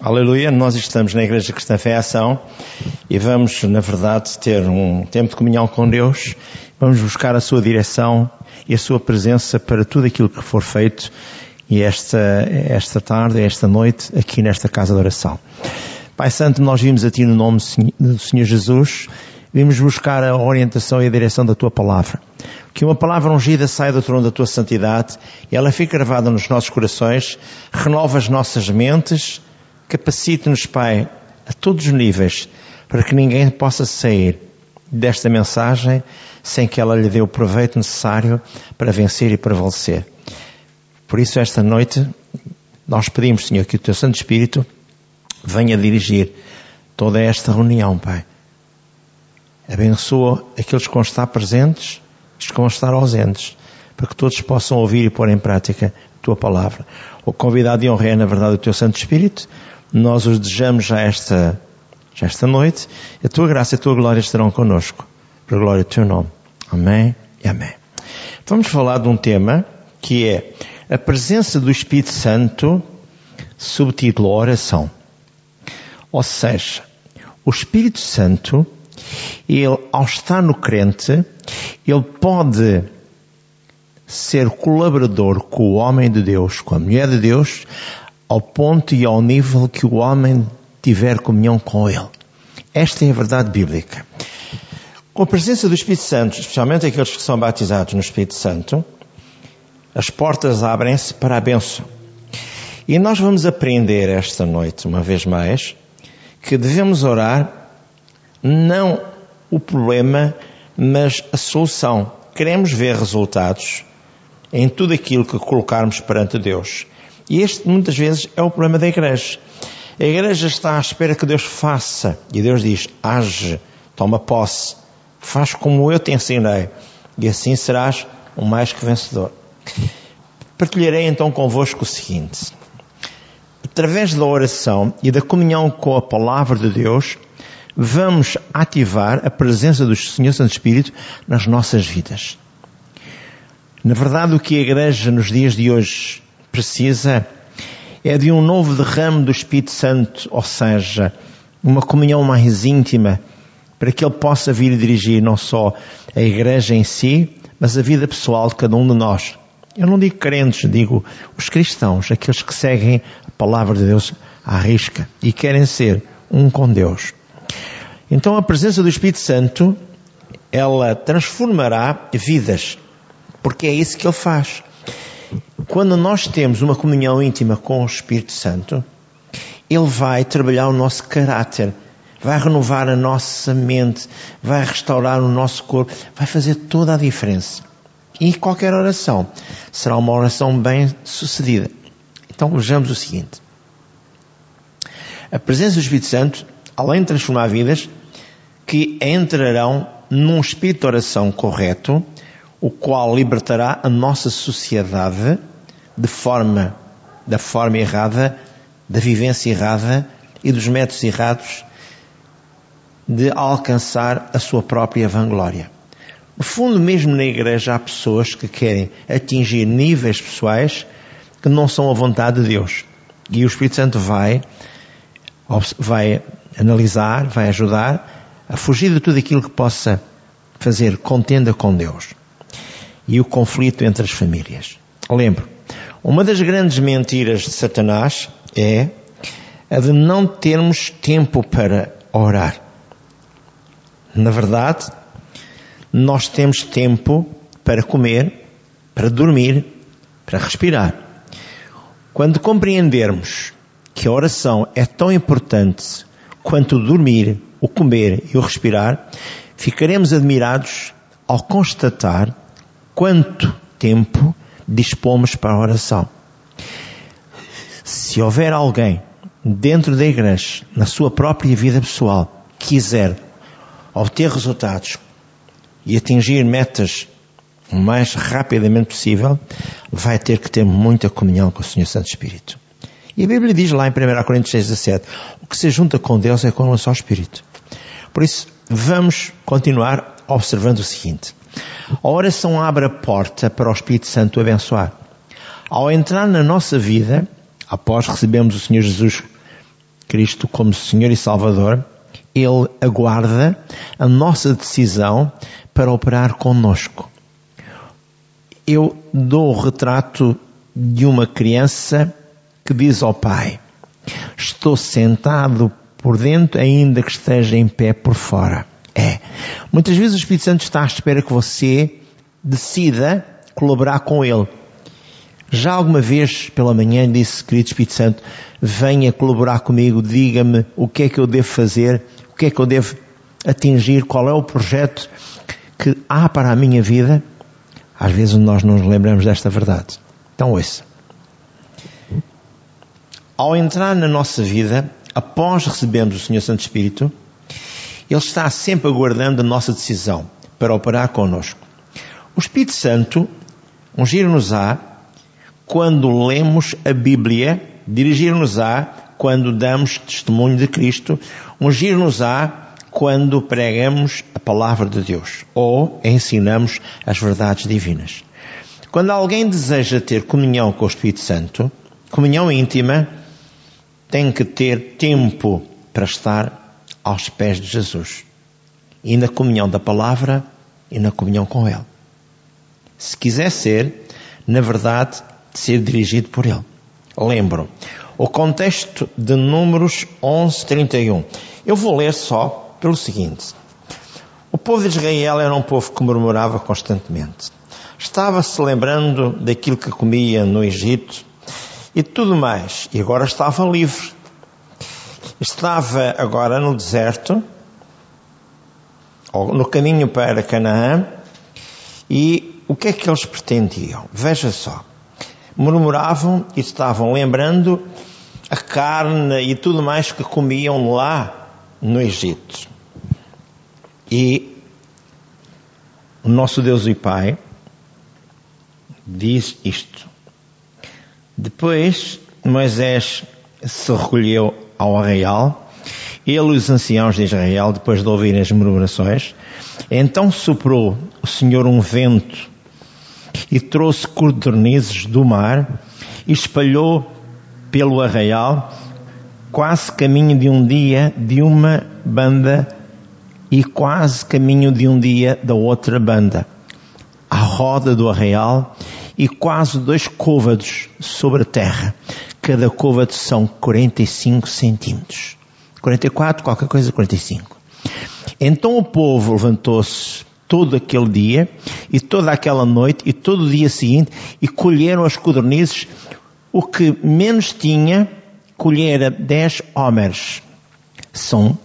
Aleluia, nós estamos na Igreja Cristã Fé Ação e vamos, na verdade, ter um tempo de comunhão com Deus. Vamos buscar a sua direção e a sua presença para tudo aquilo que for feito e esta, esta tarde, esta noite, aqui nesta casa de oração. Pai Santo, nós vimos a Ti no nome do Senhor Jesus, vimos buscar a orientação e a direção da Tua palavra. Que uma palavra ungida saia do trono da Tua santidade e ela fique gravada nos nossos corações, renova as nossas mentes, Capacite-nos, Pai, a todos os níveis, para que ninguém possa sair desta mensagem sem que ela lhe dê o proveito necessário para vencer e prevalecer. Por isso, esta noite, nós pedimos, Senhor, que o Teu Santo Espírito venha dirigir toda esta reunião, Pai. Abençoa aqueles que vão estar presentes, os que vão estar ausentes, para que todos possam ouvir e pôr em prática a Tua palavra. O convidado e honra é, na verdade, o Teu Santo Espírito, nós os desejamos já esta, já esta noite. A tua graça e a tua glória estarão connosco. Para a glória do teu nome. Amém e amém. Vamos falar de um tema que é a presença do Espírito Santo, subtítulo oração. Ou seja, o Espírito Santo, ele, ao estar no crente, ele pode ser colaborador com o homem de Deus, com a mulher de Deus, ao ponto e ao nível que o homem tiver comunhão com Ele. Esta é a verdade bíblica. Com a presença do Espírito Santo, especialmente aqueles que são batizados no Espírito Santo, as portas abrem-se para a bênção. E nós vamos aprender esta noite, uma vez mais, que devemos orar não o problema, mas a solução. Queremos ver resultados em tudo aquilo que colocarmos perante Deus. E este, muitas vezes, é o problema da igreja. A igreja está à espera que Deus faça. E Deus diz: age, toma posse, faz como eu te ensinei. E assim serás o mais que vencedor. Partilharei então convosco o seguinte. Através da oração e da comunhão com a palavra de Deus, vamos ativar a presença do Senhor Santo Espírito nas nossas vidas. Na verdade, o que a igreja nos dias de hoje precisa é de um novo derrame do Espírito Santo, ou seja, uma comunhão mais íntima, para que ele possa vir dirigir não só a igreja em si, mas a vida pessoal de cada um de nós. Eu não digo crentes, digo os cristãos, aqueles que seguem a palavra de Deus à risca e querem ser um com Deus. Então a presença do Espírito Santo, ela transformará vidas, porque é isso que ele faz. Quando nós temos uma comunhão íntima com o Espírito Santo, Ele vai trabalhar o nosso caráter, vai renovar a nossa mente, vai restaurar o nosso corpo, vai fazer toda a diferença. E qualquer oração será uma oração bem sucedida. Então vejamos o seguinte. A presença do Espírito Santo, além de transformar vidas, que entrarão num espírito de oração correto, o qual libertará a nossa sociedade de forma, da forma errada, da vivência errada e dos métodos errados de alcançar a sua própria vanglória. No fundo, mesmo na igreja há pessoas que querem atingir níveis pessoais que não são a vontade de Deus. E o Espírito Santo vai, vai analisar, vai ajudar a fugir de tudo aquilo que possa fazer contenda com Deus e o conflito entre as famílias. Lembro, uma das grandes mentiras de Satanás é a de não termos tempo para orar. Na verdade, nós temos tempo para comer, para dormir, para respirar. Quando compreendermos que a oração é tão importante quanto o dormir, o comer e o respirar, ficaremos admirados ao constatar quanto tempo dispomos para a oração. Se houver alguém dentro da igreja, na sua própria vida pessoal, quiser obter resultados e atingir metas o mais rapidamente possível, vai ter que ter muita comunhão com o Senhor Santo Espírito. E a Bíblia diz lá em 1 Coríntios 6, 17, o que se junta com Deus é com o só Espírito. Por isso, vamos continuar observando o seguinte. A oração abre a porta para o Espírito Santo abençoar. Ao entrar na nossa vida, após recebermos o Senhor Jesus Cristo como Senhor e Salvador, Ele aguarda a nossa decisão para operar conosco. Eu dou o retrato de uma criança que diz ao pai: Estou sentado por dentro, ainda que esteja em pé por fora. É. Muitas vezes o Espírito Santo está à espera que você decida colaborar com Ele. Já alguma vez pela manhã disse, querido Espírito Santo, venha colaborar comigo, diga-me o que é que eu devo fazer, o que é que eu devo atingir, qual é o projeto que há para a minha vida. Às vezes nós não nos lembramos desta verdade. Então ouça. Ao entrar na nossa vida, após recebermos o Senhor Santo Espírito, Ele está sempre aguardando a nossa decisão para operar connosco. O Espírito Santo ungir-nos-á quando lemos a Bíblia, dirigir-nos-á quando damos testemunho de Cristo, ungir-nos-á quando pregamos a palavra de Deus ou ensinamos as verdades divinas. Quando alguém deseja ter comunhão com o Espírito Santo, comunhão íntima, tem que ter tempo para estar aos pés de Jesus. E na comunhão da palavra e na comunhão com Ele se quiser ser, na verdade, ser dirigido por Ele. Lembro, o contexto de Números 11:31. Eu vou ler só pelo seguinte: O povo de Israel era um povo que murmurava constantemente. Estava-se lembrando daquilo que comia no Egito e tudo mais, e agora estava livre. Estava agora no deserto, no caminho para Canaã, e o que é que eles pretendiam? Veja só. Murmuravam e estavam lembrando a carne e tudo mais que comiam lá no Egito. E o nosso Deus e Pai diz isto. Depois Moisés se recolheu ao arraial, ele e os anciãos de Israel, depois de ouvirem as murmurações, então soprou o Senhor um vento e trouxe codornizes do mar e espalhou pelo arraial quase caminho de um dia de uma banda e quase caminho de um dia da outra banda, à roda do arraial e quase dois côvados sobre a terra. Cada côvado são 45 centímetros. 44, qualquer coisa, 45. Então o povo levantou-se todo aquele dia e toda aquela noite e todo o dia seguinte e colheram as codornizes. O que menos tinha, colhera dez homens. São,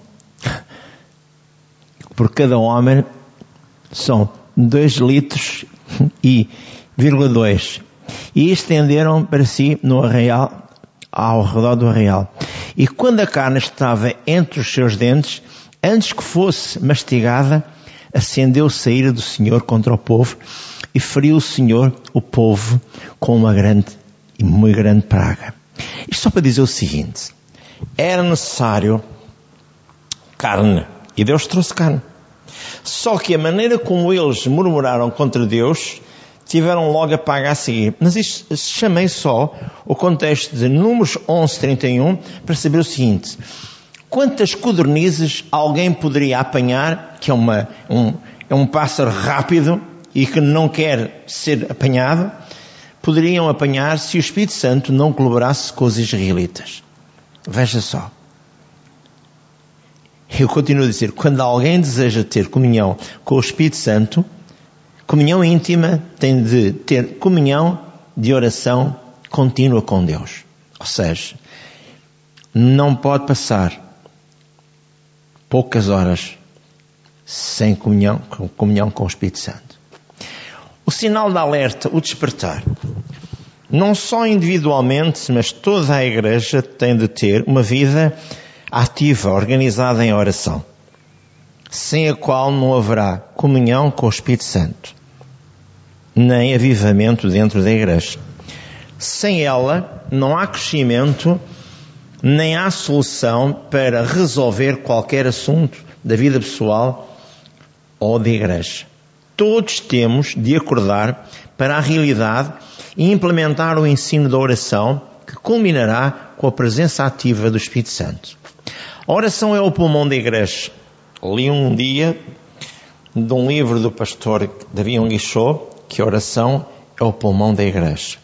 por cada homem, são dois litros e vírgula dois. E estenderam para si no arraial, ao redor do arraial. E quando a carne estava entre os seus dentes, antes que fosse mastigada, acendeu-se a ira do Senhor contra o povo e feriu o Senhor o povo com uma grande e muito grande praga. Isto só para dizer o seguinte: era necessário carne e Deus trouxe carne. Só que a maneira como eles murmuraram contra Deus tiveram logo a paga a seguir. Mas isto chamei só o contexto de Números 11:31 para saber o seguinte: quantas codornizes alguém poderia apanhar, que é, uma, um, é um pássaro rápido e que não quer ser apanhado, poderiam apanhar se o Espírito Santo não colaborasse com os israelitas. Veja só. Eu continuo a dizer, quando alguém deseja ter comunhão com o Espírito Santo, comunhão íntima tem de ter comunhão de oração contínua com Deus. Ou seja, não pode passar poucas horas sem comunhão, com comunhão com o Espírito Santo. O sinal de alerta, o despertar. Não só individualmente, mas toda a igreja tem de ter uma vida ativa, organizada em oração, sem a qual não haverá comunhão com o Espírito Santo, nem avivamento dentro da igreja. Sem ela, não há crescimento nem há solução para resolver qualquer assunto da vida pessoal ou da igreja. Todos temos de acordar para a realidade e implementar o ensino da oração que culminará com a presença ativa do Espírito Santo. A oração é o pulmão da igreja. Li um dia de um livro do pastor Davi Onguichot que a oração é o pulmão da igreja.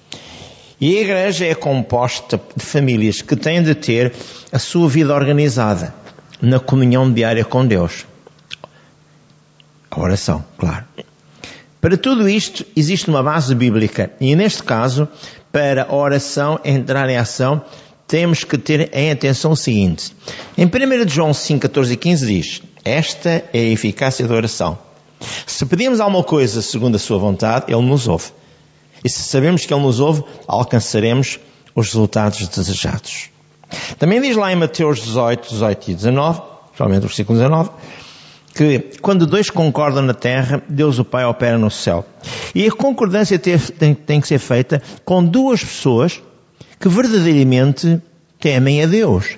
E a igreja é composta de famílias que têm de ter a sua vida organizada na comunhão diária com Deus. A oração, claro. Para tudo isto existe uma base bíblica e neste caso, para a oração entrar em ação, temos que ter em atenção o seguinte. Em 1 João 5, 14 e 15 diz, esta é a eficácia da oração. Se pedimos alguma coisa segundo a sua vontade, Ele nos ouve. E se sabemos que Ele nos ouve, alcançaremos os resultados desejados. Também diz lá em Mateus 18, 18 e 19, principalmente o versículo 19, que quando dois concordam na terra, Deus o Pai opera no céu. E a concordância tem, tem que ser feita com duas pessoas que verdadeiramente temem a Deus.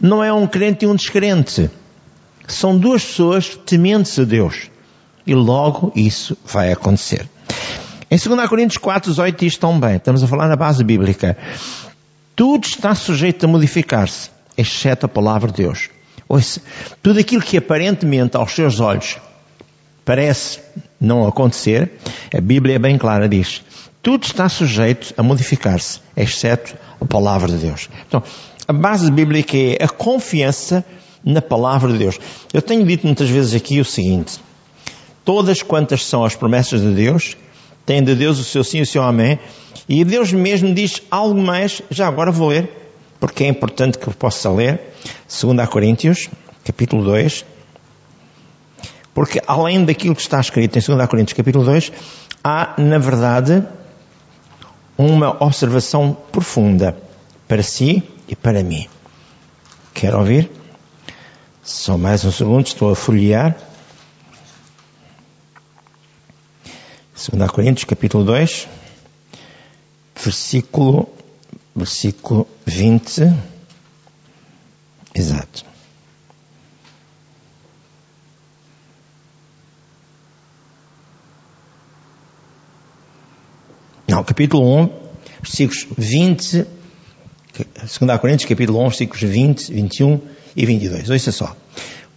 Não é um crente e um descrente. São duas pessoas tementes a Deus. E logo isso vai acontecer. Em 2 Coríntios 4, 18 diz tão bem, estamos a falar na base bíblica, tudo está sujeito a modificar-se, exceto a palavra de Deus. Ouça, tudo aquilo que aparentemente aos seus olhos parece não acontecer, a Bíblia é bem clara, diz, tudo está sujeito a modificar-se, exceto a palavra de Deus. Então, a base bíblica é a confiança na palavra de Deus. Eu tenho dito muitas vezes aqui o seguinte, todas quantas são as promessas de Deus, têm de Deus o seu sim e o seu amém, e Deus mesmo diz algo mais, já agora vou ler, porque é importante que eu possa ler, 2 Coríntios, capítulo 2, porque além daquilo que está escrito em 2 Coríntios, capítulo 2, há, na verdade, uma observação profunda para si e para mim. Quer ouvir? Só mais um segundo, estou a folhear. 2 Coríntios, capítulo 2, versículo versículo 20. Exato. Não, capítulo 1, versículos 20, 2 Coríntios, capítulo 1, versículos 20, 21 e 22. Ouça só.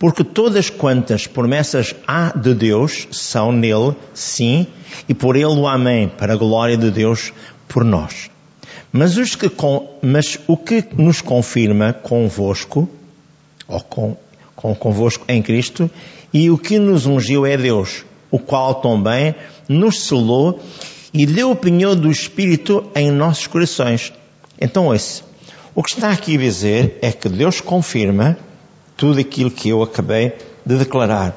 Porque todas quantas promessas há de Deus são nele, sim, e por ele o amém, para a glória de Deus por nós. Mas, os que, mas o que nos confirma convosco, ou com, com convosco em Cristo, e o que nos ungiu é Deus, o qual também nos selou e deu o penhor do Espírito em nossos corações. Então, esse, o que está aqui a dizer é que Deus confirma tudo aquilo que eu acabei de declarar.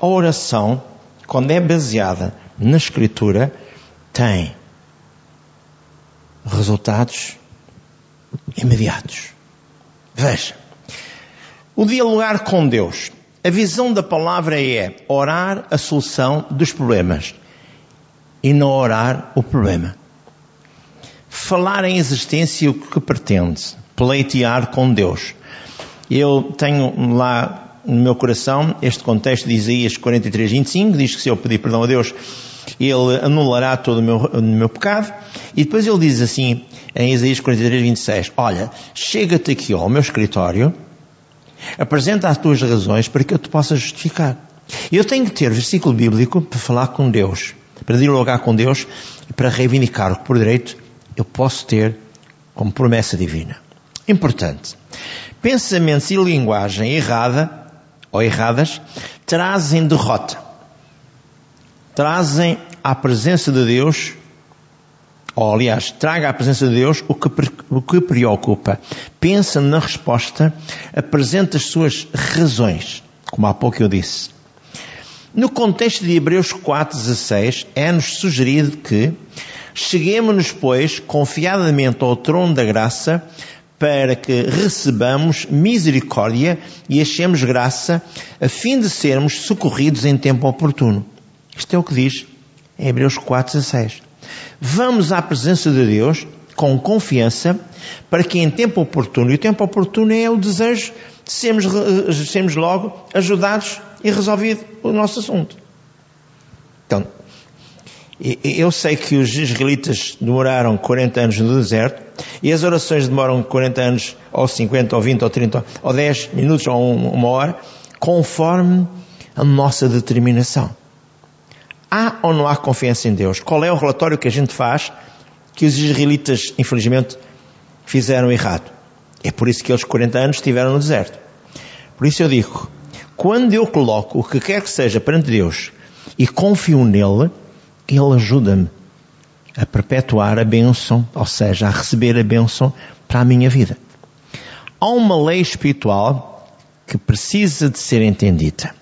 A oração, quando é baseada na Escritura, tem resultados imediatos. Veja, o dialogar com Deus. A visão da palavra é orar a solução dos problemas e não orar o problema. Falar em existência o que pretende, pleitear com Deus. Eu tenho lá no meu coração este contexto de Isaías 43, 25, diz que se eu pedir perdão a Deus, ele anulará todo o meu, o meu pecado. E depois ele diz assim, em Isaías 43, 26, olha, chega-te aqui ao meu escritório, apresenta as tuas razões para que eu te possa justificar. Eu tenho que ter versículo bíblico para falar com Deus, para dialogar com Deus e para reivindicar o que por direito eu posso ter como promessa divina. Importante. Pensamentos e linguagem errada ou erradas trazem derrota trazem à presença de Deus, ou aliás, traga à presença de Deus o que, o que preocupa. Pensa na resposta, apresenta as suas razões, como há pouco eu disse. No contexto de Hebreus 4,16, é-nos sugerido que cheguemos-nos, pois, confiadamente ao trono da graça, para que recebamos misericórdia e achemos graça, a fim de sermos socorridos em tempo oportuno. Isto é o que diz em Hebreus 4,16. Vamos à presença de Deus com confiança para que em tempo oportuno, e o tempo oportuno é o desejo de sermos, sermos logo ajudados e resolvido o nosso assunto. Então, Eu sei que os israelitas demoraram 40 anos no deserto e as orações demoram 40 anos, ou 50, ou 20, ou 30, ou 10 minutos, ou uma hora, conforme a nossa determinação. Há ou não há confiança em Deus? Qual é o relatório que a gente faz que os israelitas, infelizmente, fizeram errado? É por isso que eles 40 anos estiveram no deserto. Por isso eu digo, quando eu coloco o que quer que seja perante Deus e confio nele, ele ajuda-me a perpetuar a bênção, ou seja, a receber a bênção para a minha vida. Há uma lei espiritual que precisa de ser entendida.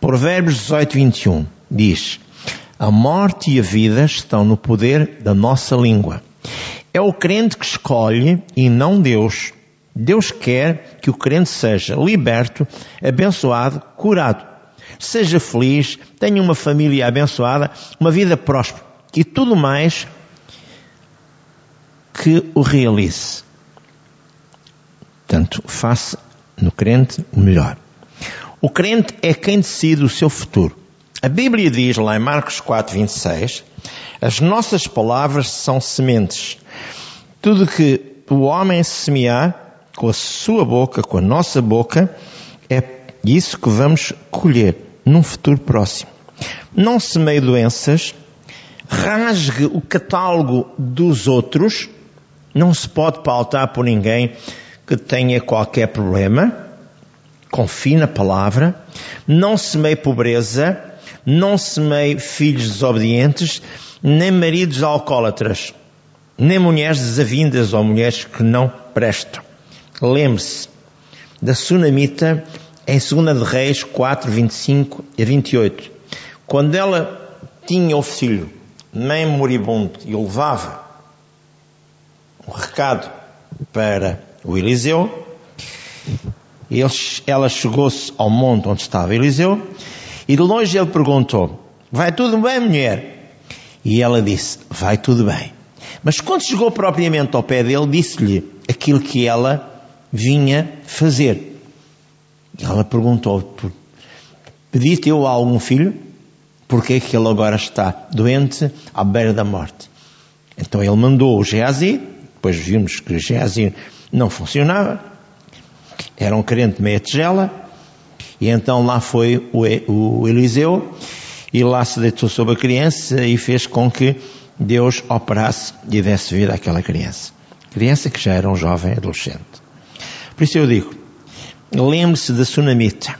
Provérbios 18, 21 diz: A morte e a vida estão no poder da nossa língua. É o crente que escolhe e não Deus. Deus quer que o crente seja liberto, abençoado, curado. Seja feliz, tenha uma família abençoada, uma vida próspera e tudo mais que o realize. Portanto, faça no crente o melhor. O crente é quem decide o seu futuro. A Bíblia diz lá em Marcos 4, 26, as nossas palavras são sementes. Tudo que o homem semear com a sua boca, com a nossa boca, é isso que vamos colher num futuro próximo. Não semeie doenças, rasgue o catálogo dos outros, não se pode pautar por ninguém que tenha qualquer problema, confie na palavra, não semeie pobreza, não semeie filhos desobedientes, nem maridos alcoólatras, nem mulheres desavindas ou mulheres que não prestam. Lembre-se da sunamita em 2 de Reis 4, 25 e 28. Quando ela tinha o filho, nem moribundo, e o levava um recado para o Eliseu, ela chegou-se ao monte onde estava Eliseu e de longe ele perguntou: Vai tudo bem, mulher? E ela disse: Vai tudo bem. Mas quando chegou propriamente ao pé dele, disse-lhe aquilo que ela vinha fazer. Ela perguntou: Pedi-te eu a algum filho? Porque é que ele agora está doente à beira da morte? Então ele mandou o Geazi, depois vimos que o Geazi não funcionava, era um crente meia tigela, e então lá foi o, o Eliseu, e lá se deitou sobre a criança e fez com que Deus operasse e desse vida àquela criança. Criança que já era um jovem adolescente. Por isso eu digo, lembre-se da sunamita.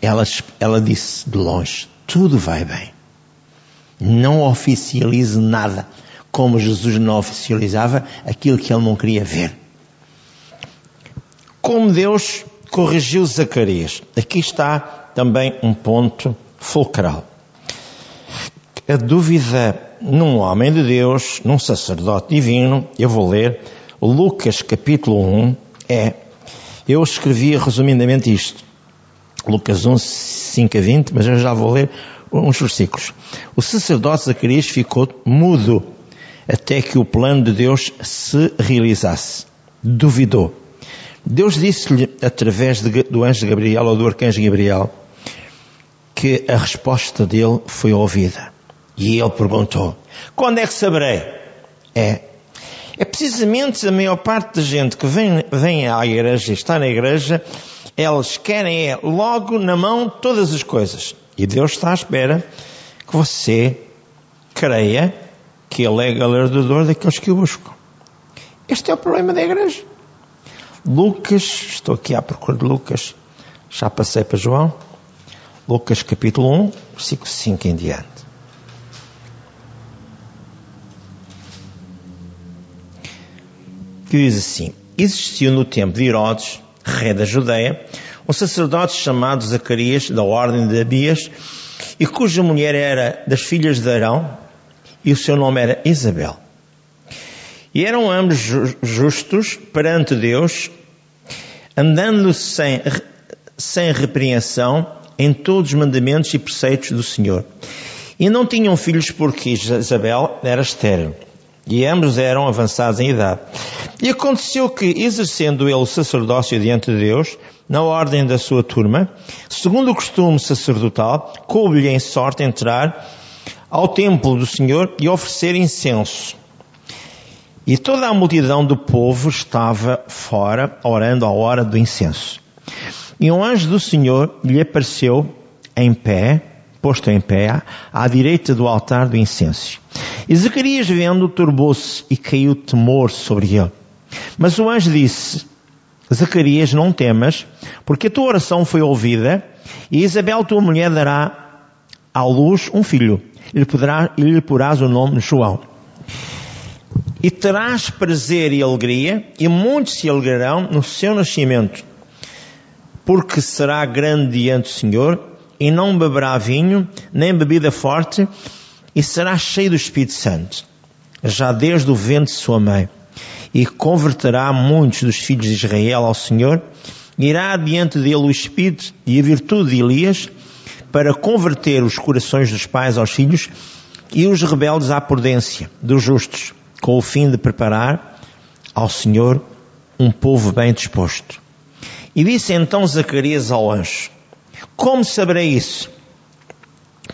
Ela, ela disse de longe, tudo vai bem. Não oficialize nada, como Jesus não oficializava aquilo que ele não queria ver. Como Deus corrigiu Zacarias. Aqui está também um ponto fulcral. A dúvida num homem de Deus, num sacerdote divino, eu vou ler Lucas capítulo 1, é, eu escrevi resumidamente isto. Lucas 1, 5 a 20, mas eu já vou ler uns versículos. O sacerdote Zacarias ficou mudo até que o plano de Deus se realizasse. Duvidou. Deus disse-lhe, através de, do anjo Gabriel ou do arcanjo Gabriel, que a resposta dele foi ouvida. E ele perguntou: Quando é que saberei? É. É precisamente a maior parte da gente que vem, vem à igreja está na igreja, eles querem é logo na mão todas as coisas. E Deus está à espera que você creia que Ele é galardador daqueles que o buscam. Este é o problema da igreja. Lucas, estou aqui à procura de Lucas, já passei para João. Lucas capítulo 1, versículo 5 em diante. Que diz assim: Existiu no tempo de Herodes, rei da Judeia, um sacerdote chamado Zacarias, da ordem de Abias, e cuja mulher era das filhas de Arão, e o seu nome era Isabel. E eram ambos justos perante Deus, andando sem, sem repreensão em todos os mandamentos e preceitos do Senhor. E não tinham filhos porque Isabel era estéril. E ambos eram avançados em idade. E aconteceu que, exercendo ele o sacerdócio diante de Deus, na ordem da sua turma, segundo o costume sacerdotal, coube-lhe em sorte entrar ao templo do Senhor e oferecer incenso. E toda a multidão do povo estava fora, orando à hora do incenso. E um anjo do Senhor lhe apareceu em pé, posto em pé, à direita do altar do incenso. E Zacarias, vendo, turbou-se e caiu temor sobre ele. Mas o anjo disse, Zacarias, não temas, porque a tua oração foi ouvida, e Isabel, tua mulher, dará à luz um filho, e lhe, poderá, e lhe porás o nome João. E terás prazer e alegria, e muitos se alegrarão no seu nascimento, porque será grande diante do Senhor, e não beberá vinho, nem bebida forte, e será cheio do Espírito Santo, já desde o ventre de sua mãe e converterá muitos dos filhos de Israel ao Senhor, irá diante dele o Espírito e a virtude de Elias, para converter os corações dos pais aos filhos e os rebeldes à prudência dos justos, com o fim de preparar ao Senhor um povo bem disposto. E disse então Zacarias ao anjo, como saberei isso?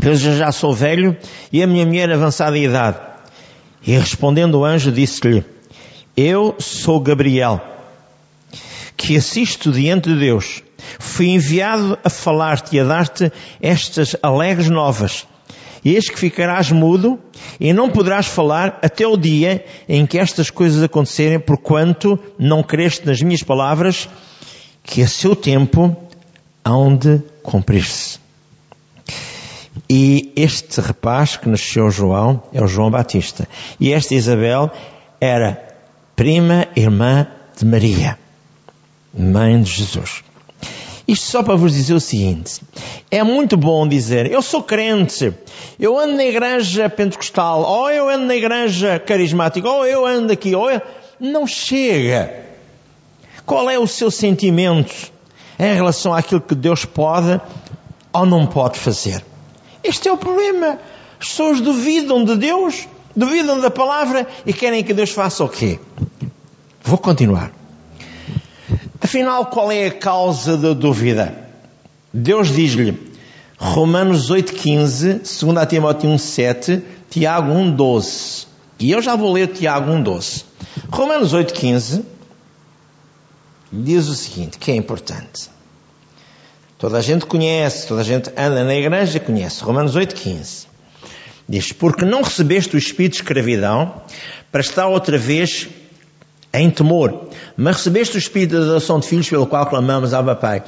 Pois eu já sou velho e a minha mulher avançada em idade. E respondendo o anjo disse-lhe, eu sou Gabriel, que assisto diante de Deus. Fui enviado a falar-te e a dar-te estas alegres novas. Eis que ficarás mudo e não poderás falar até o dia em que estas coisas acontecerem, porquanto não creste nas minhas palavras, que a seu tempo hão de cumprir-se. E este rapaz que nasceu João é o João Batista. E esta Isabel era prima irmã de Maria, mãe de Jesus. Isto só para vos dizer o seguinte: é muito bom dizer, eu sou crente, eu ando na igreja pentecostal, ou eu ando na igreja carismática, ou eu ando aqui, ou eu... Não chega. Qual é o seu sentimento em relação àquilo que Deus pode ou não pode fazer? Este é o problema. As pessoas duvidam de Deus duvidam da palavra e querem que Deus faça o quê? Vou continuar. Afinal, qual é a causa da dúvida? Deus diz-lhe, Romanos 8,15, 2 Timóteo 1,7, Tiago 1,12. E eu já vou ler Tiago 1,12. Romanos 8,15 diz o seguinte, que é importante. Toda a gente conhece, toda a gente anda na igreja conhece. Romanos 8,15. Diz, porque não recebeste o espírito de escravidão para estar outra vez em temor, mas recebeste o espírito da adoção de filhos pelo qual clamamos ao Pai.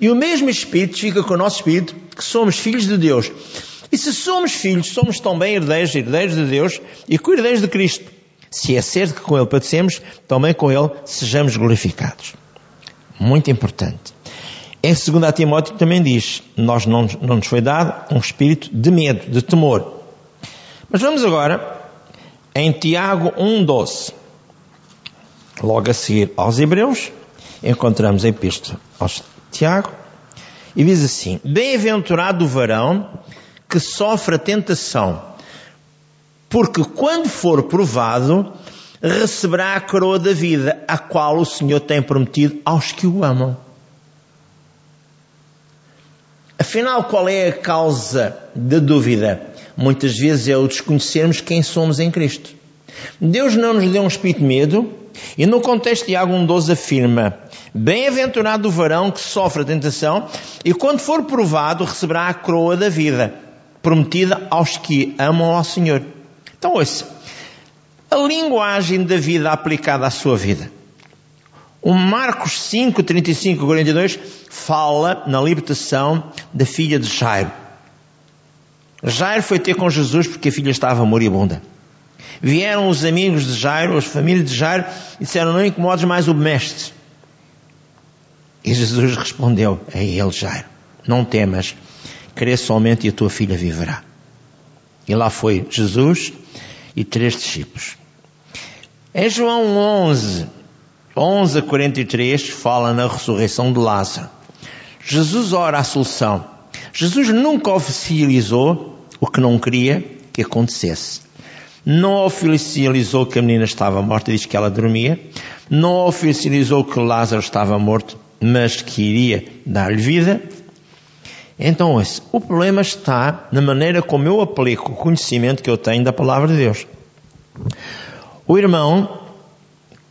E o mesmo espírito fica com o nosso espírito, que somos filhos de Deus. E se somos filhos, somos também herdeiros, herdeiros de Deus e co-herdeiros de Cristo. Se é certo que com Ele padecemos, também com Ele sejamos glorificados. Muito importante. Em 2 Timóteo também diz, nós não, não nos foi dado um espírito de medo, de temor, mas vamos agora em Tiago 1,12. Logo a seguir aos Hebreus, encontramos a epístola aos Tiago, e diz assim: Bem-aventurado o varão que sofre a tentação, porque quando for provado, receberá a coroa da vida, a qual o Senhor tem prometido aos que o amam. Afinal, qual é a causa da dúvida? muitas vezes é o desconhecermos quem somos em Cristo. Deus não nos deu um espírito de medo, e no contexto de Tiago 1,12 afirma: Bem-aventurado o varão que sofre a tentação, e quando for provado, receberá a coroa da vida, prometida aos que amam ao Senhor. Então, ouça, a linguagem da vida aplicada à sua vida. O Marcos 5, 35 42 fala na libertação da filha de Jairo. Jairo foi ter com Jesus porque a filha estava moribunda. Vieram os amigos de Jairo, as famílias de Jairo, e disseram: Não incomodes mais o mestre. E Jesus respondeu a ele, Jairo: Não temas, crê somente e a tua filha viverá. E lá foi Jesus e três discípulos. Em João 11, 11 a 43, fala na ressurreição de Lázaro. Jesus ora a solução. Jesus nunca oficializou o que não queria que acontecesse. Não oficializou que a menina estava morta, diz que ela dormia. Não oficializou que Lázaro estava morto, mas que iria dar-lhe vida. Então, o problema está na maneira como eu aplico o conhecimento que eu tenho da palavra de Deus. O irmão,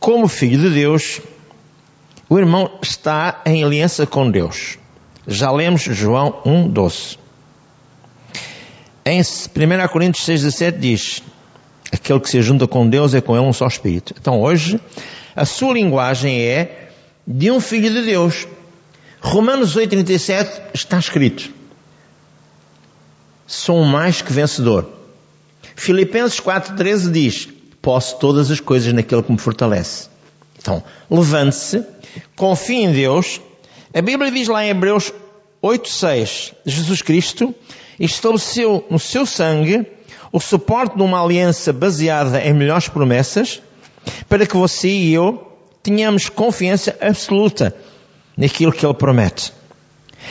como filho de Deus, o irmão está em aliança com Deus. Já lemos João 1, 12. Em 1 Coríntios 6, 17 diz: Aquele que se junta com Deus é com ele um só espírito. Então hoje, a sua linguagem é de um filho de Deus. Romanos 8,37 está escrito: Sou mais que vencedor. Filipenses 4,13 diz: Posso todas as coisas naquele que me fortalece. Então, levante-se, confie em Deus. A Bíblia diz lá em Hebreus 8,6: Jesus Cristo estabeleceu no seu sangue o suporte de uma aliança baseada em melhores promessas, para que você e eu tenhamos confiança absoluta naquilo que Ele promete.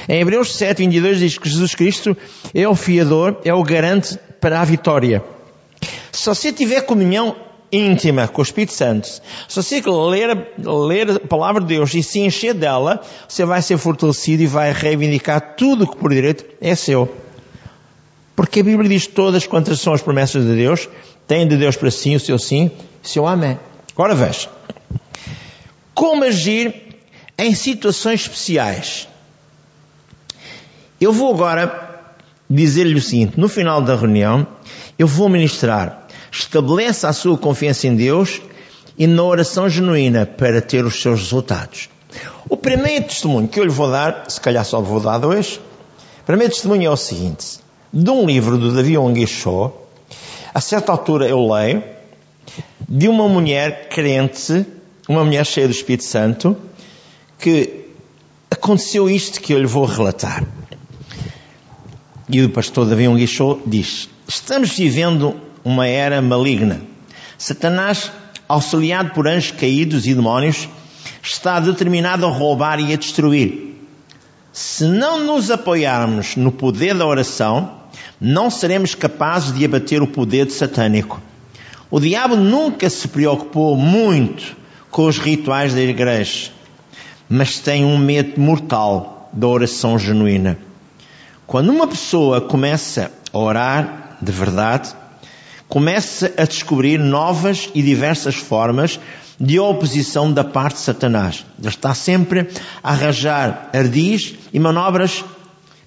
Em Hebreus 7, 22 diz que Jesus Cristo é o fiador, é o garante para a vitória. Se você tiver comunhão íntima com o Espírito Santo, se você ler, ler a palavra de Deus e se encher dela, você vai ser fortalecido e vai reivindicar tudo que por direito é seu. Porque a Bíblia diz todas quantas são as promessas de Deus, tem de Deus para si o seu sim, o seu amém. Agora veja. Como agir em situações especiais. Eu vou agora dizer-lhe o seguinte: no final da reunião, eu vou ministrar. Estabeleça a sua confiança em Deus e na oração genuína para ter os seus resultados. O primeiro testemunho que eu lhe vou dar, se calhar só vou dar dois, o primeiro testemunho é o seguinte: de um livro do Davi Onguichô, a certa altura eu leio, de uma mulher crente, uma mulher cheia do Espírito Santo, que aconteceu isto que eu lhe vou relatar. E o pastor Davi Onguichô diz, estamos vivendo uma era maligna. Satanás, auxiliado por anjos caídos e demónios, está determinado a roubar e a destruir. Se não nos apoiarmos no poder da oração, não seremos capazes de abater o poder satânico. O diabo nunca se preocupou muito com os rituais da igreja mas tem um medo mortal da oração genuína. Quando uma pessoa começa a orar de verdade, começa a descobrir novas e diversas formas de oposição da parte de Satanás. Ele está sempre a arranjar ardis e manobras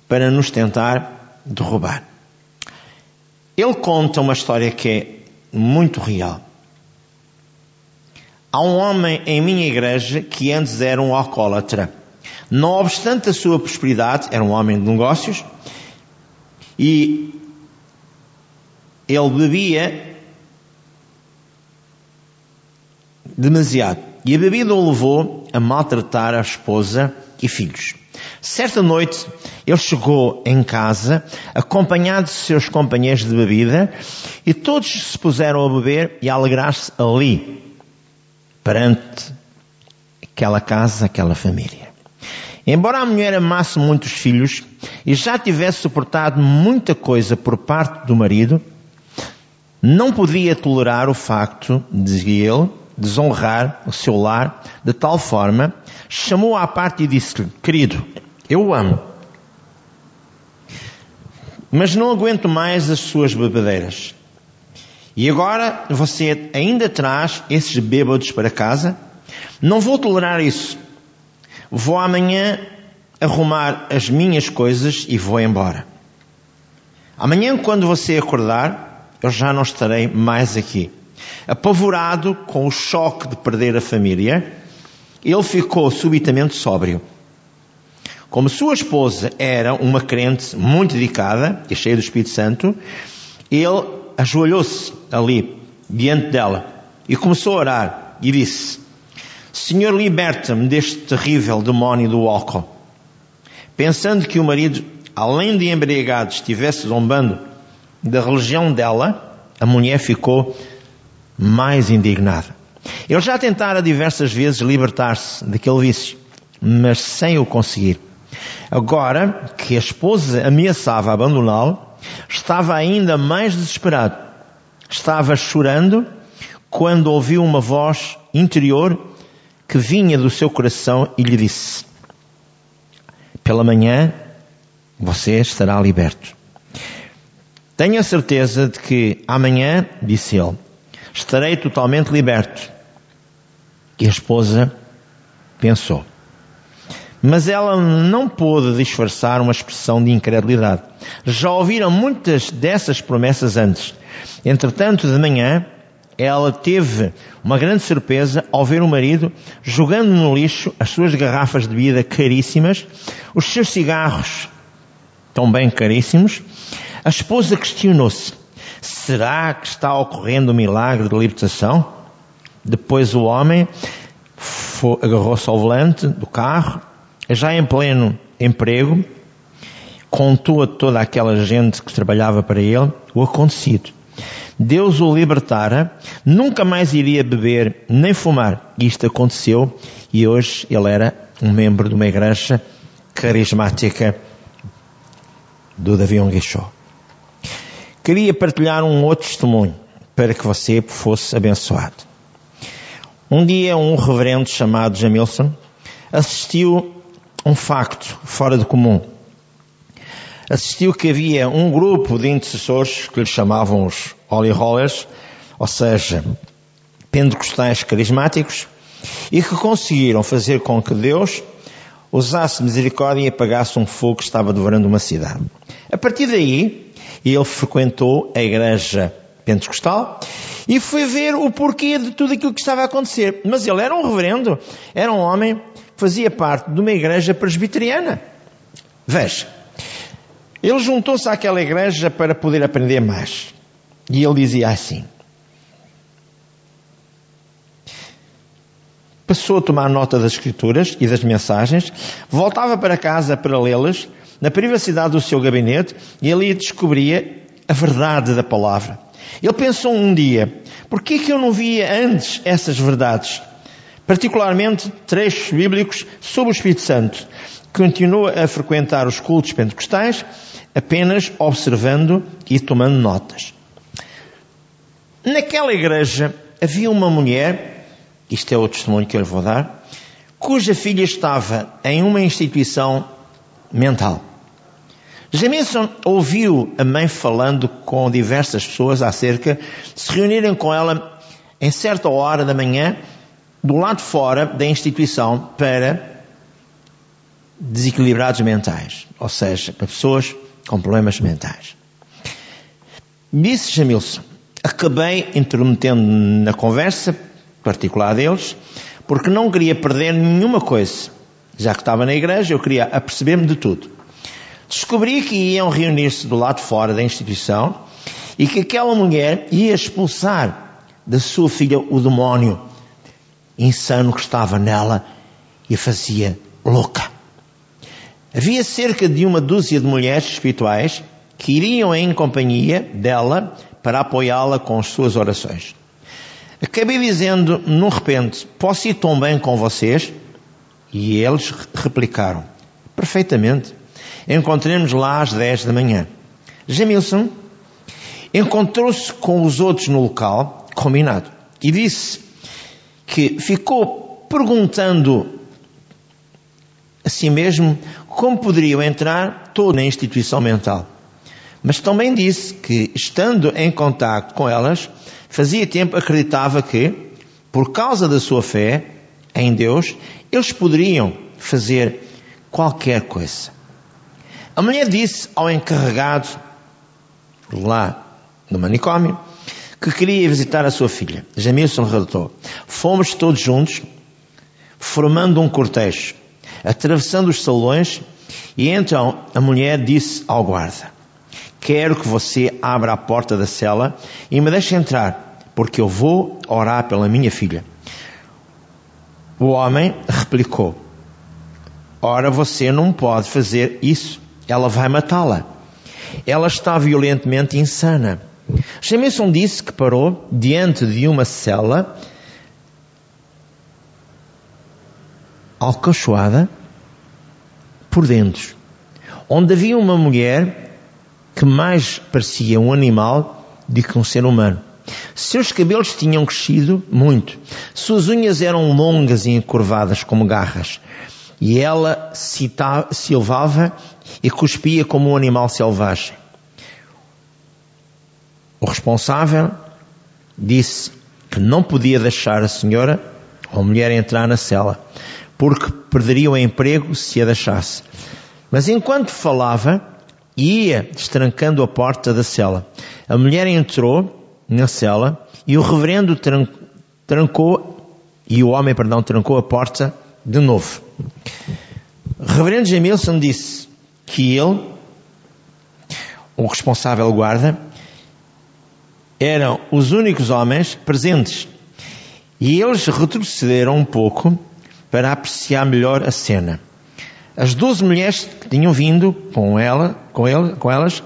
para nos tentar derrubar. Ele conta uma história que é muito real. Há um homem em minha igreja que antes era um alcoólatra. Não obstante a sua prosperidade, era um homem de negócios, e ele bebia demasiado. E a bebida o levou a maltratar a esposa e filhos. Certa noite, ele chegou em casa, acompanhado de seus companheiros de bebida, e todos se puseram a beber e a alegrar-se ali, perante aquela casa, aquela família. Embora a mulher amasse muitos filhos e já tivesse suportado muita coisa por parte do marido, não podia tolerar o facto de ele desonrar o seu lar de tal forma, chamou-a à parte e disse-lhe, querido, eu o amo, mas não aguento mais as suas bebedeiras. E agora você ainda traz esses bêbados para casa? Não vou tolerar isso. Vou amanhã arrumar as minhas coisas e vou embora. Amanhã, quando você acordar, eu já não estarei mais aqui. Apavorado com o choque de perder a família, ele ficou subitamente sóbrio. Como sua esposa era uma crente muito dedicada e cheia do Espírito Santo, ele ajoelhou-se ali, diante dela, e começou a orar, e disse, Senhor, liberta-me deste terrível demónio do álcool. Pensando que o marido, além de embriagado, estivesse zombando da religião dela, a mulher ficou mais indignada. Ele já tentara diversas vezes libertar-se daquele vício, mas sem o conseguir. Agora que a esposa ameaçava abandoná-lo, Estava ainda mais desesperado. Estava chorando quando ouviu uma voz interior que vinha do seu coração e lhe disse: Pela manhã Você estará liberto. Tenho a certeza de que amanhã, disse ele, estarei totalmente liberto. E a esposa pensou. Mas ela não pôde disfarçar uma expressão de incredulidade. Já ouviram muitas dessas promessas antes. Entretanto, de manhã, ela teve uma grande surpresa ao ver o marido jogando no lixo as suas garrafas de bebida caríssimas, os seus cigarros também caríssimos. A esposa questionou-se: será que está ocorrendo o um milagre de libertação? Depois o homem agarrou-se ao volante do carro, já em pleno emprego, contou a toda aquela gente que trabalhava para ele o acontecido. Deus o libertara, nunca mais iria beber nem fumar. Isto aconteceu e hoje ele era um membro de uma igreja carismática do Davi Onguichó. Queria partilhar um outro testemunho para que você fosse abençoado. Um dia um reverendo chamado Jamilson assistiu um facto fora do comum assistiu que havia um grupo de intercessores que lhe chamavam os Holy Rollers, ou seja, pentecostais carismáticos, e que conseguiram fazer com que Deus usasse misericórdia e apagasse um fogo que estava devorando uma cidade. A partir daí, ele frequentou a igreja pentecostal e foi ver o porquê de tudo aquilo que estava a acontecer. Mas ele era um reverendo, era um homem, fazia parte de uma igreja presbiteriana. Veja, ele juntou-se àquela igreja para poder aprender mais. E ele dizia assim: Passou a tomar nota das escrituras e das mensagens, voltava para casa para lê-las, na privacidade do seu gabinete, e ali descobria a verdade da palavra. Ele pensou um dia, por que que eu não via antes essas verdades? Particularmente trechos bíblicos sobre o Espírito Santo. Continua a frequentar os cultos pentecostais apenas observando e tomando notas. Naquela igreja havia uma mulher, isto é o testemunho que eu lhe vou dar, cuja filha estava em uma instituição mental. Jamison ouviu a mãe falando com diversas pessoas acerca de se reunirem com ela em certa hora da manhã do lado fora da instituição para desequilibrados mentais, ou seja, para pessoas com problemas mentais. Disse Jamilson, acabei interrompendo na conversa particular deles, porque não queria perder nenhuma coisa. Já que estava na igreja, eu queria aperceber-me de tudo. Descobri que iam reunir-se do lado fora da instituição e que aquela mulher ia expulsar da sua filha o demónio insano que estava nela e a fazia louca. Havia cerca de uma dúzia de mulheres espirituais que iriam em companhia dela para apoiá-la com as suas orações. Acabei dizendo, num repente, posso ir tão bem com vocês? E eles replicaram, perfeitamente. Encontremos lá às 10 da manhã. Jamilson encontrou-se com os outros no local, combinado, e disse que ficou perguntando a si mesmo como poderiam entrar toda na instituição mental. Mas também disse que, estando em contato com elas, fazia tempo acreditava que, por causa da sua fé em Deus, eles poderiam fazer qualquer coisa. A mulher disse ao encarregado lá no manicômio que queria visitar a sua filha. Jamilson relatou: Fomos todos juntos, formando um cortejo atravessando os salões, e então a mulher disse ao guarda: Quero que você abra a porta da cela e me deixe entrar, porque eu vou orar pela minha filha. O homem replicou: Ora, você não pode fazer isso, ela vai matá-la. Ela está violentamente insana. Jamison disse que parou diante de uma cela alcachoada por dentro, onde havia uma mulher que mais parecia um animal do que um ser humano. Seus cabelos tinham crescido muito, suas unhas eram longas e encurvadas como garras, e ela silvava e cuspia como um animal selvagem. O responsável disse que não podia deixar a senhora ou a mulher entrar na cela, porque perderia o emprego se a deixasse. Mas enquanto falava, ia destrancando a porta da cela. A mulher entrou na cela e o reverendo trancou, e o homem, perdão, trancou a porta de novo. Reverendo Jamilson disse que ele, o responsável guarda, eram os únicos homens presentes. E eles retrocederam um pouco para apreciar melhor a cena. As doze mulheres que tinham vindo com ela, com ele, com elas,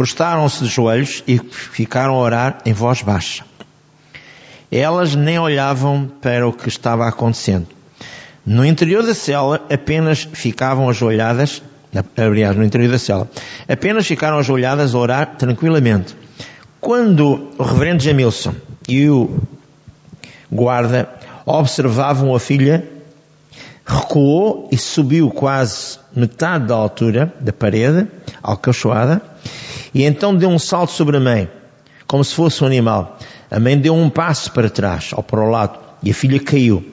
prostaram-se de joelhos e ficaram a orar em voz baixa. Elas nem olhavam para o que estava acontecendo. No interior da cela apenas ficavam ajoelhadas, aliás, no interior da cela, apenas ficaram ajoelhadas a orar tranquilamente. Quando o reverendo Jamilson e o guarda observavam a filha, recuou e subiu quase metade da altura da parede, alcachoada, e então deu um salto sobre a mãe, como se fosse um animal. A mãe deu um passo para trás, ou para o lado, e a filha caiu.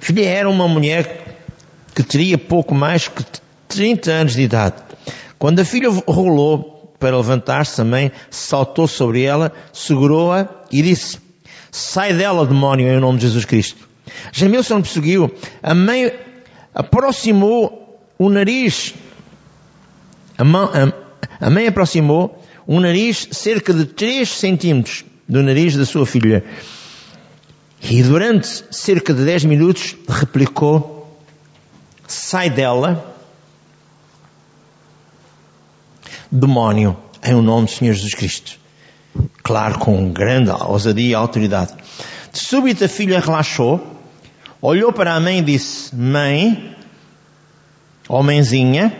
A filha era uma mulher que teria pouco mais que 30 anos de idade. Quando a filha rolou para levantar-se, a mãe saltou sobre ela, segurou-a e disse: Sai dela, demónio, em nome de Jesus Cristo. Jamilson perseguiu. A mãe aproximou o nariz. A, a mãe aproximou o nariz cerca de 3 centímetros do nariz da sua filha. E durante cerca de 10 minutos replicou: Sai dela, demónio, em o nome do Senhor Jesus Cristo. Claro, com grande ousadia e autoridade. De súbito a filha relaxou olhou para a mãe e disse: Mãe, ó mãezinha,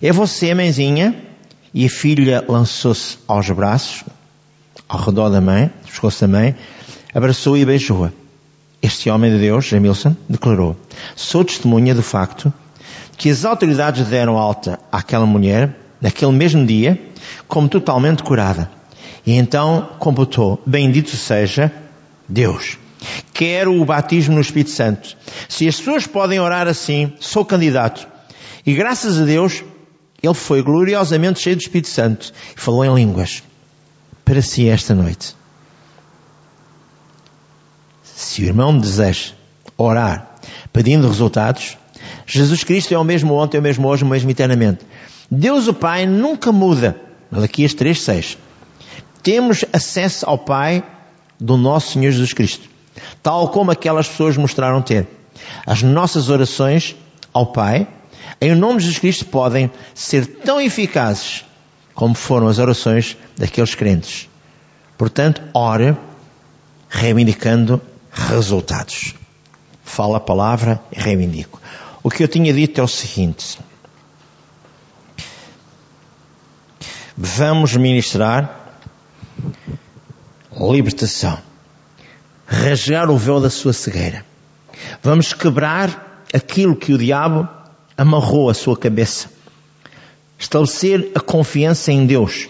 é você, mãezinha? E a filha lançou-se aos braços, ao redor da mãe, pescoço da mãe, abraçou e beijou-a. Este homem de Deus, Jamilson, declarou: Sou testemunha do facto que as autoridades deram alta àquela mulher, naquele mesmo dia, como totalmente curada. E então computou: Bendito seja Deus Quero o batismo no Espírito Santo. Se as pessoas podem orar assim, sou candidato. E graças a Deus, ele foi gloriosamente cheio do Espírito Santo e falou em línguas. Para si esta noite. Se o irmão deseja orar pedindo resultados, Jesus Cristo é o mesmo ontem, é o mesmo hoje, o mesmo eternamente. Deus o Pai nunca muda. Malaquias 3.6. Temos acesso ao Pai do nosso Senhor Jesus Cristo tal como aquelas pessoas mostraram ter. As nossas orações ao Pai, em nome de Jesus Cristo, podem ser tão eficazes como foram as orações daqueles crentes. Portanto, ore reivindicando resultados. Fala a palavra e reivindico. O que eu tinha dito é o seguinte. Vamos ministrar libertação rasgar o véu da sua cegueira. Vamos quebrar aquilo que o diabo amarrou à sua cabeça. Estabelecer a confiança em Deus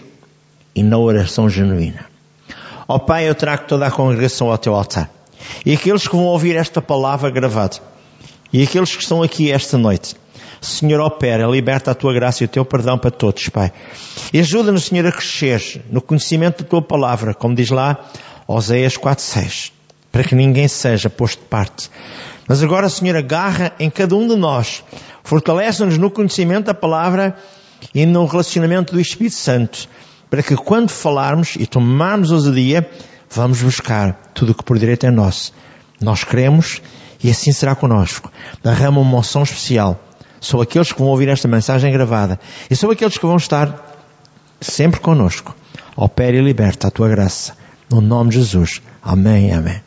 e na oração genuína. Ó oh, Pai, eu trago toda a congregação ao teu altar. E aqueles que vão ouvir esta palavra gravada. E aqueles que estão aqui esta noite. Senhor, opera, liberta a tua graça e o teu perdão para todos, Pai. E ajuda-nos, Senhor, a crescer no conhecimento da tua palavra, como diz lá Oséias 4.6 para que ninguém seja posto de parte. Mas agora, Senhor, agarra em cada um de nós, fortalece-nos no conhecimento da palavra e no relacionamento do Espírito Santo, para que quando falarmos e tomarmos ousadia, vamos buscar tudo o que por direito é nosso. Nós queremos e assim será conosco. Derrama uma moção especial sobre aqueles que vão ouvir esta mensagem gravada e sobre aqueles que vão estar sempre conosco. Opere e liberta a tua graça. No nome de Jesus. Amém, amém.